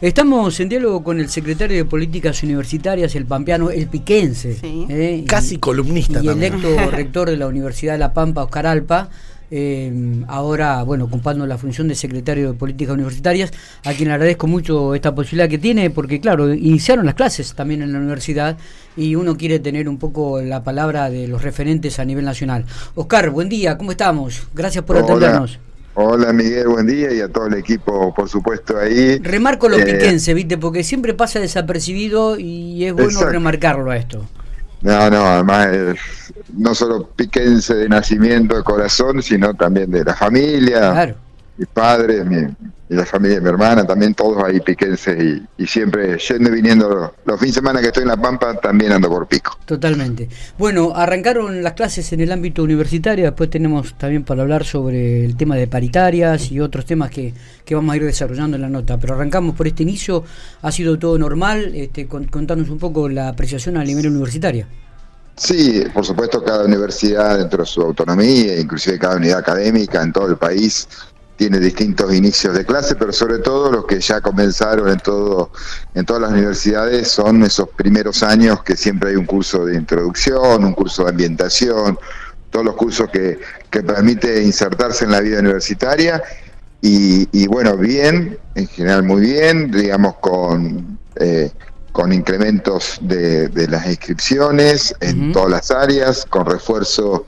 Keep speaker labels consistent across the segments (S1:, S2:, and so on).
S1: Estamos en diálogo con el secretario de Políticas Universitarias, el pampeano, el piquense.
S2: ¿eh? Casi columnista
S1: y
S2: también.
S1: electo rector de la Universidad de La Pampa, Oscar Alpa. Eh, ahora, bueno, ocupando la función de secretario de Políticas Universitarias, a quien le agradezco mucho esta posibilidad que tiene, porque claro, iniciaron las clases también en la universidad y uno quiere tener un poco la palabra de los referentes a nivel nacional. Oscar, buen día, ¿cómo estamos? Gracias por atendernos.
S3: Hola Miguel, buen día y a todo el equipo, por supuesto, ahí.
S1: Remarco lo eh, piquense, ¿viste? Porque siempre pasa desapercibido y es bueno remarcarlo a esto.
S3: No, no, además no solo piquense de nacimiento, de corazón, sino también de la familia. Claro. Mi padre, mi, y la familia de mi hermana, también todos ahí piquenses y, siempre yendo y viniendo. Los fines de semana que estoy en La Pampa también ando por pico.
S1: Totalmente. Bueno, arrancaron las clases en el ámbito universitario, después tenemos también para hablar sobre el tema de paritarias y otros temas que, que vamos a ir desarrollando en la nota, pero arrancamos por este inicio, ha sido todo normal, este, contarnos un poco la apreciación a nivel universitario.
S3: Sí, por supuesto, cada universidad dentro de su autonomía, inclusive cada unidad académica en todo el país, tiene distintos inicios de clase, pero sobre todo los que ya comenzaron en todo en todas las universidades son esos primeros años que siempre hay un curso de introducción, un curso de ambientación, todos los cursos que, que permite insertarse en la vida universitaria y, bueno, bien, en general muy bien, digamos con eh, con incrementos de, de, las inscripciones en todas las áreas, con refuerzo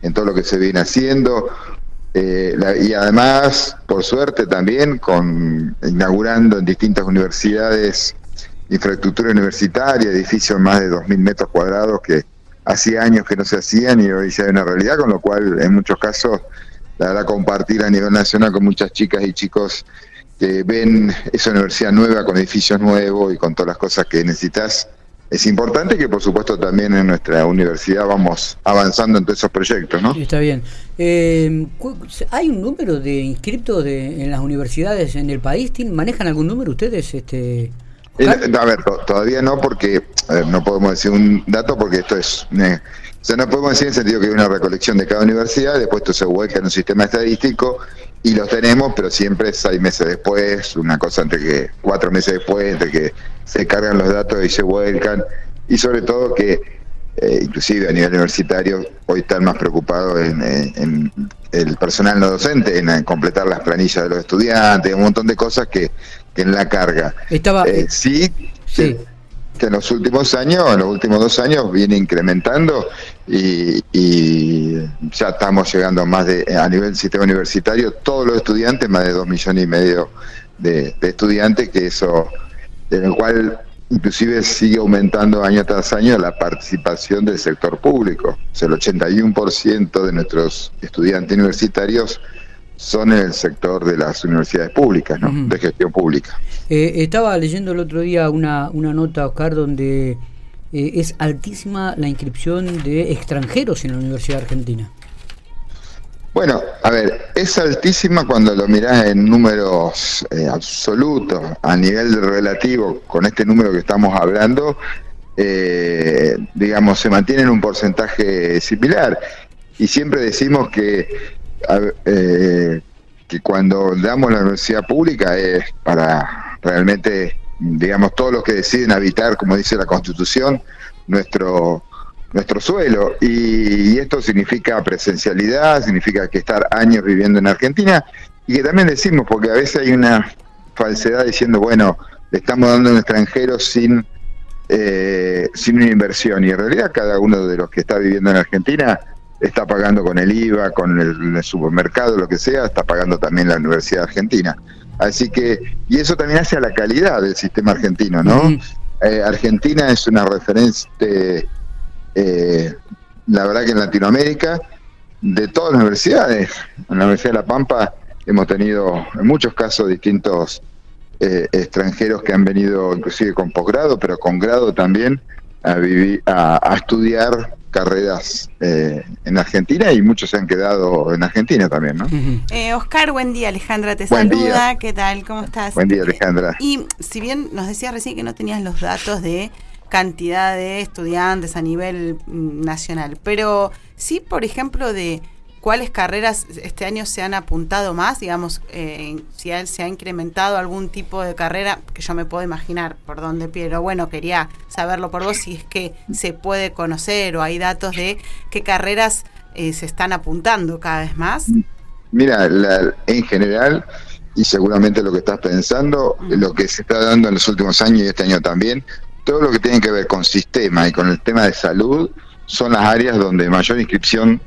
S3: en todo lo que se viene haciendo, eh, y además, por suerte también, con inaugurando en distintas universidades infraestructura universitaria, edificios más de 2.000 metros cuadrados que hacía años que no se hacían y hoy ya hay una realidad, con lo cual en muchos casos la verdad compartir a nivel nacional con muchas chicas y chicos que ven esa universidad nueva con edificios nuevos y con todas las cosas que necesitas es importante que por supuesto también en nuestra universidad vamos avanzando en todos esos proyectos, ¿no?
S1: Está bien. Eh, ¿Hay un número de inscriptos de, en las universidades en el país? ¿Manejan algún número ustedes? Este,
S3: a ver, todavía no porque no podemos decir un dato porque esto es... Eh, o sea, no podemos decir en el sentido que hay una recolección de cada universidad, después esto se vuelca en un sistema estadístico y los tenemos, pero siempre seis meses después, una cosa entre que cuatro meses después, entre que se cargan los datos y se vuelcan, y sobre todo que eh, inclusive a nivel universitario hoy están más preocupados en, el personal no docente, en, completar las planillas de los estudiantes, un montón de cosas que, que en la carga.
S1: Estaba,
S3: eh, sí, sí que en los últimos años, en los últimos dos años, viene incrementando y, ya estamos llegando más de, a nivel sistema universitario, todos los estudiantes, más de dos millones y medio de, estudiantes, que eso, en el cual inclusive sigue aumentando año tras año la participación del sector público. O sea, el 81% de nuestros estudiantes universitarios son en el sector de las universidades públicas, ¿no? de gestión pública.
S1: Eh, estaba leyendo el otro día una, una nota, Oscar, donde eh, es altísima la inscripción de extranjeros en la Universidad Argentina.
S3: Bueno, a ver, es altísima cuando lo mirás en números eh, absolutos, a nivel relativo, con este número que estamos hablando, digamos, se mantiene en un porcentaje similar. Y siempre decimos que eh, que cuando damos la universidad pública es para realmente, digamos, todos los que deciden habitar, como dice la Constitución, nuestro nuestro suelo. Y, esto significa presencialidad, significa que estar años viviendo en Argentina y que también decimos, porque a veces hay una falsedad diciendo, bueno, le estamos dando a un extranjero sin, eh, sin una inversión. Y en realidad cada uno de los que está viviendo en Argentina está pagando con el IVA, con el, supermercado, lo que sea, está pagando también la Universidad Argentina. Así que, y eso también hace a la calidad del sistema argentino, ¿no? Eh, Argentina es una referencia, eh, la verdad que en Latinoamérica, de todas las universidades. En la Universidad de La Pampa hemos tenido en muchos casos distintos eh, extranjeros que han venido inclusive con posgrado, pero con grado también a, vivir, a estudiar carreras eh, en Argentina y muchos se han quedado en Argentina también, ¿no?
S2: Eh, Oscar, buen día, Alejandra te saluda, ¿qué tal? ¿Cómo estás?
S3: Buen día, Alejandra.
S2: Y si bien nos decías recién que no tenías los datos de cantidad de estudiantes a nivel mm, nacional, pero sí, por ejemplo, de cuáles carreras este año se han apuntado más, digamos, eh, si se ha incrementado algún tipo de carrera, que yo me puedo imaginar por dónde, pero bueno, quería saberlo por vos si es que se puede conocer o hay datos de qué carreras eh, se están apuntando cada vez más.
S3: Mira, en general, y seguramente lo que estás pensando, lo que se está dando en los últimos años y este año también, todo lo que tiene que ver con sistema y con el tema de salud son las áreas donde mayor inscripción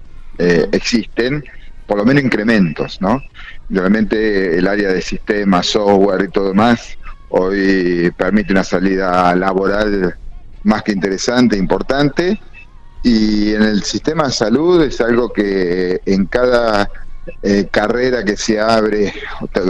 S3: eh, existen, por lo menos incrementos, ¿no? Realmente el área de sistema, software y todo demás, hoy permite una salida laboral más que interesante, importante, y en el sistema de salud es algo que en cada eh, carrera que se abre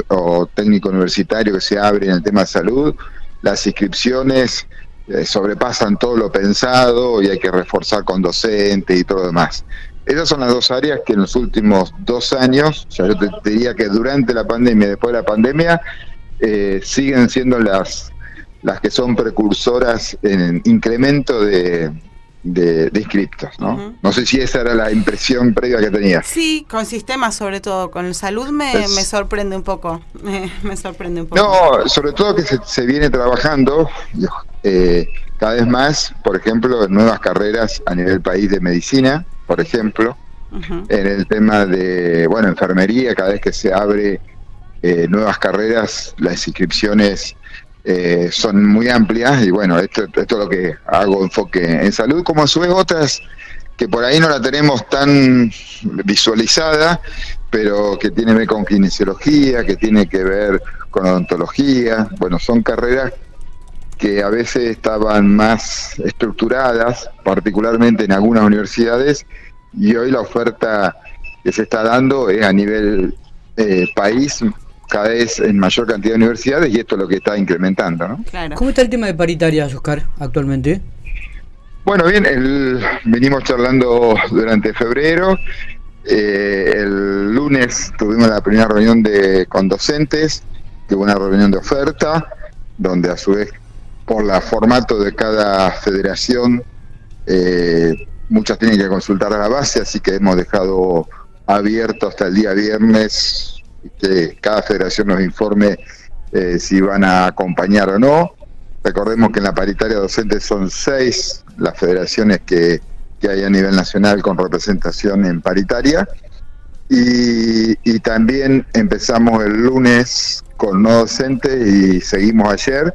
S3: o, técnico universitario que se abre en el tema de salud, las inscripciones eh, sobrepasan todo lo pensado y hay que reforzar con docentes y todo lo demás. Esas son las dos áreas que en los últimos dos años, o sea, yo te, diría que durante la pandemia y después de la pandemia, eh, siguen siendo las, las que son precursoras en incremento de, de, inscriptos, ¿no? No sé si esa era la impresión previa que tenía.
S2: Sí, con sistemas sobre todo, con salud me, me sorprende un poco, me, sorprende un poco.
S3: No, sobre todo que se, viene trabajando eh, cada vez más, por ejemplo, en nuevas carreras a nivel país de medicina, por ejemplo, en el tema de, bueno, enfermería, cada vez que se abre eh, nuevas carreras, las inscripciones eh, son muy amplias y bueno, esto, esto es lo que hago enfoque en salud, como a su vez otras que por ahí no la tenemos tan visualizada, pero que tiene que ver con kinesiología, que tiene que ver con odontología, bueno, son carreras que a veces estaban más estructuradas, particularmente en algunas universidades, y hoy la oferta que se está dando es a nivel eh, país cada vez en mayor cantidad de universidades y esto es lo que está incrementando. ¿no?
S1: ¿Cómo está el tema de paritarias, Oscar, actualmente?
S3: Bueno, bien, el, venimos charlando durante febrero. Eh, el lunes tuvimos la primera reunión de, con docentes, que hubo una reunión de oferta, donde a su vez, por el formato de cada federación, eh, muchas tienen que consultar a la base, así que hemos dejado abierto hasta el día viernes que cada federación nos informe eh, si van a acompañar o no. Recordemos que en la paritaria docente son seis las federaciones que, hay a nivel nacional con representación en paritaria. Y, también empezamos el lunes con no docente y seguimos ayer.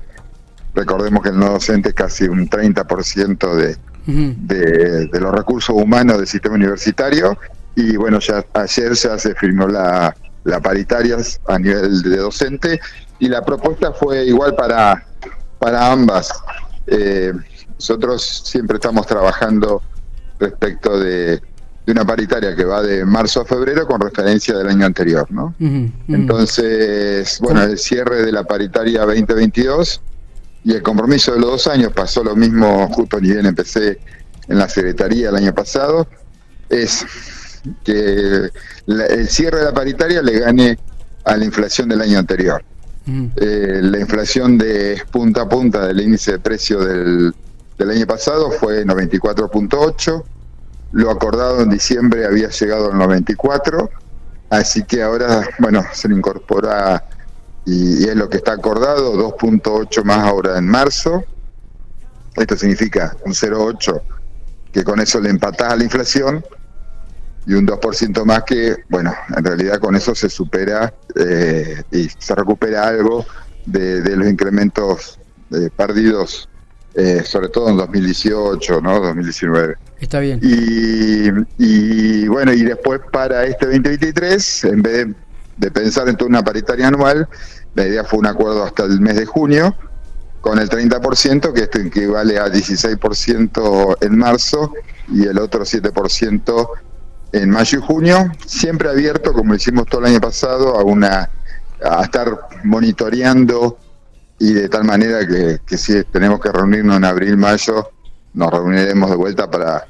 S3: Recordemos que el no docente es casi un 30% de, de, de los recursos humanos del sistema universitario. Y bueno, ya ayer ya se firmó la, la paritarias a nivel de docente y la propuesta fue igual para, para ambas. Eh, nosotros siempre estamos trabajando respecto de, una paritaria que va de marzo a febrero con referencia del año anterior, ¿no? Entonces, bueno, el cierre de la paritaria 2022 y el compromiso de los dos años pasó lo mismo justo ni bien empecé en la Secretaría el año pasado, es que el cierre de la paritaria le gane a la inflación del año anterior. Mm. Eh, la inflación de punta a punta del índice de precio del, del año pasado fue 94.8, lo acordado en diciembre había llegado al 94, así que ahora, bueno, se le incorpora y, y es lo que está acordado, 2.8 más ahora en marzo. Esto significa un 0.8 que con eso le empatás a la inflación y un 2% más que, bueno, en realidad con eso se supera eh, y se recupera algo de, los incrementos eh, perdidos, eh, sobre todo en 2018, ¿no? 2019.
S1: Está bien.
S3: Y, y, bueno, y después para este 2023, en vez de, pensar en toda una paritaria anual, la idea fue un acuerdo hasta el mes de junio, con el 30%, que esto equivale a 16% en marzo y el otro 7% en mayo y junio, siempre abierto, como hicimos todo el año pasado, a una a estar monitoreando y de tal manera que, si tenemos que reunirnos en abril, mayo, nos reuniremos de vuelta para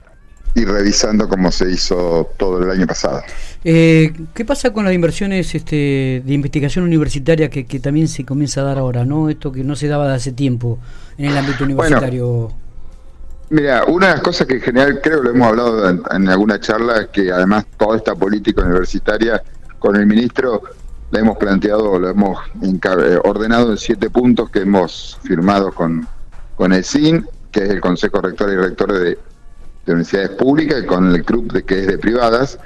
S3: ir revisando cómo se hizo todo el año pasado.
S1: Eh, ¿Qué pasa con las inversiones este, de investigación universitaria que, también se comienza a dar ahora? no Esto que no se daba de hace tiempo en el ámbito universitario.
S3: Mira, una de las cosas que en general creo lo hemos hablado en, alguna charla es que además toda esta política universitaria con el ministro la hemos planteado, lo hemos eh, ordenado en siete puntos que hemos firmado con, con el CIN, que es el Consejo Rector y Rector de, Universidades Públicas, y con el CRUP, de, que es de privadas.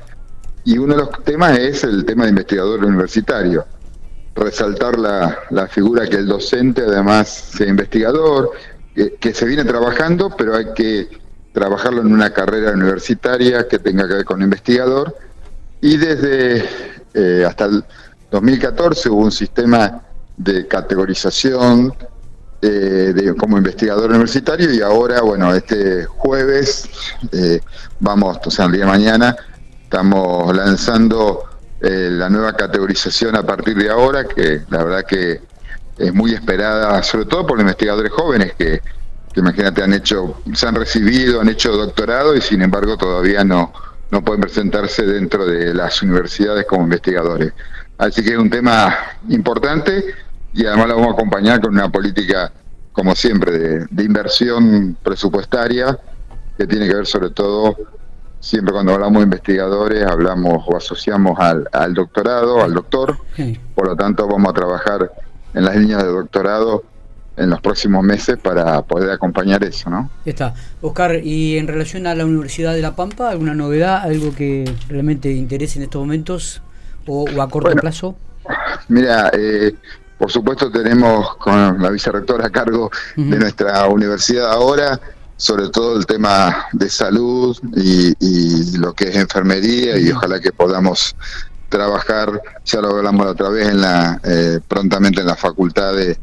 S3: Y uno de los temas es el tema de investigador universitario. Resaltar la, la figura que el docente además sea investigador, que, se viene trabajando, pero hay que trabajarlo en una carrera universitaria que tenga que ver con investigador. Y desde eh, hasta el 2014 hubo un sistema de categorización eh, de, como investigador universitario y ahora, bueno, este jueves, eh, vamos, o sea, el día de mañana, estamos lanzando la nueva categorización a partir de ahora, que la verdad que es muy esperada, sobre todo por los investigadores jóvenes que, imagínate, han hecho, se han recibido, han hecho doctorado y sin embargo todavía no, no pueden presentarse dentro de las universidades como investigadores. Así que es un tema importante y además lo vamos a acompañar con una política, como siempre, de, inversión presupuestaria que tiene que ver sobre todo, siempre cuando hablamos de investigadores, hablamos o asociamos al, al doctorado, al doctor, por lo tanto vamos a trabajar en las líneas de doctorado en los próximos meses para poder acompañar eso, ¿no?
S1: Está. Oscar, y en relación a la Universidad de La Pampa, ¿alguna novedad, algo que realmente interese en estos momentos o, a corto plazo?
S3: Mira, eh, por supuesto tenemos con la vicerrectora a cargo de nuestra universidad ahora, sobre todo el tema de salud y, lo que es enfermería y ojalá que podamos trabajar, ya lo hablamos otra vez, en la, eh, prontamente en la Facultad de,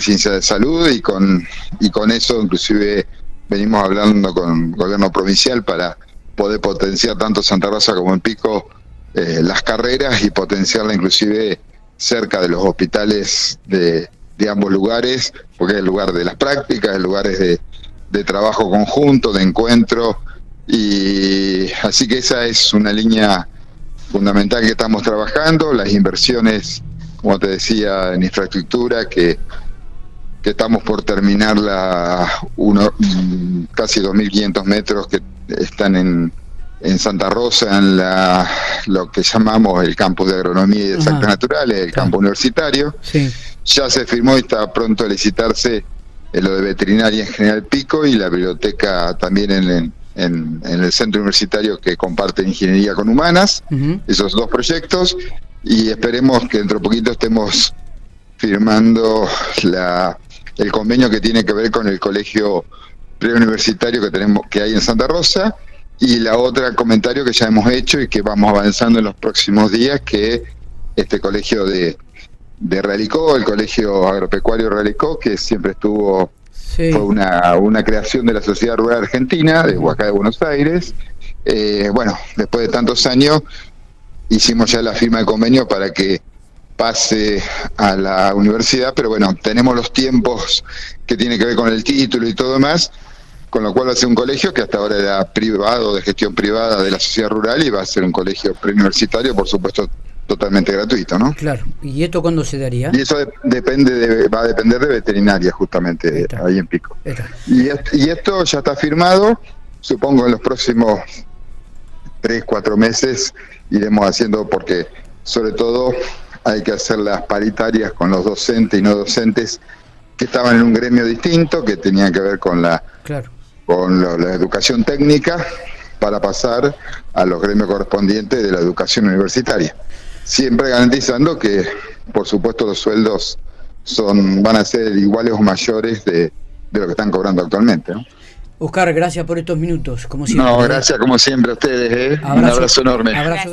S3: Ciencias de Salud y con, y con eso inclusive venimos hablando con el gobierno provincial para poder potenciar tanto Santa Rosa como en Pico eh, las carreras y potenciarla inclusive cerca de los hospitales de, ambos lugares, porque es el lugar de las prácticas, el lugar de, trabajo conjunto, de encuentro, y así que esa es una línea fundamental que estamos trabajando, las inversiones, como te decía, en infraestructura, que, que estamos por terminar la uno, casi 2.500 metros que están en, en Santa Rosa, en la, lo que llamamos el campus de agronomía y de exactas naturales, el campo universitario. Ya se firmó y está pronto a licitarse lo de veterinaria en General Pico y la biblioteca también en, en, el centro universitario que comparte ingeniería con humanas, esos dos proyectos, y esperemos que dentro de poquito estemos firmando la, el convenio que tiene que ver con el colegio preuniversitario que tenemos que hay en Santa Rosa y la otra comentario que ya hemos hecho y que vamos avanzando en los próximos días que este colegio de de Realicó, el colegio agropecuario Realicó que siempre estuvo fue una, una creación de la Sociedad Rural Argentina, de Huacá de Buenos Aires. Eh, bueno, después de tantos años hicimos ya la firma de convenio para que pase a la universidad, pero bueno, tenemos los tiempos que tiene que ver con el título y todo más, con lo cual va a ser un colegio que hasta ahora era privado, de gestión privada de la sociedad rural, y va a ser un colegio preuniversitario, por supuesto, totalmente gratuito, ¿no?
S1: Claro. ¿Y esto cuándo se daría?
S3: Y eso depende de, va a depender de veterinaria, justamente, ahí en Pico. Y, y, esto ya está firmado, supongo en los próximos tres, cuatro meses iremos haciendo, porque sobre todo hay que hacer las paritarias con los docentes y no docentes que estaban en un gremio distinto, que tenían que ver con la, con la educación técnica, para pasar a los gremios correspondientes de la educación universitaria siempre garantizando que, por supuesto, los sueldos son van a ser iguales o mayores de, de lo que están cobrando actualmente.
S1: Oscar, gracias por estos minutos, como siempre.
S3: No, gracias como siempre a ustedes. ¿eh? Un abrazo enorme. Abrazo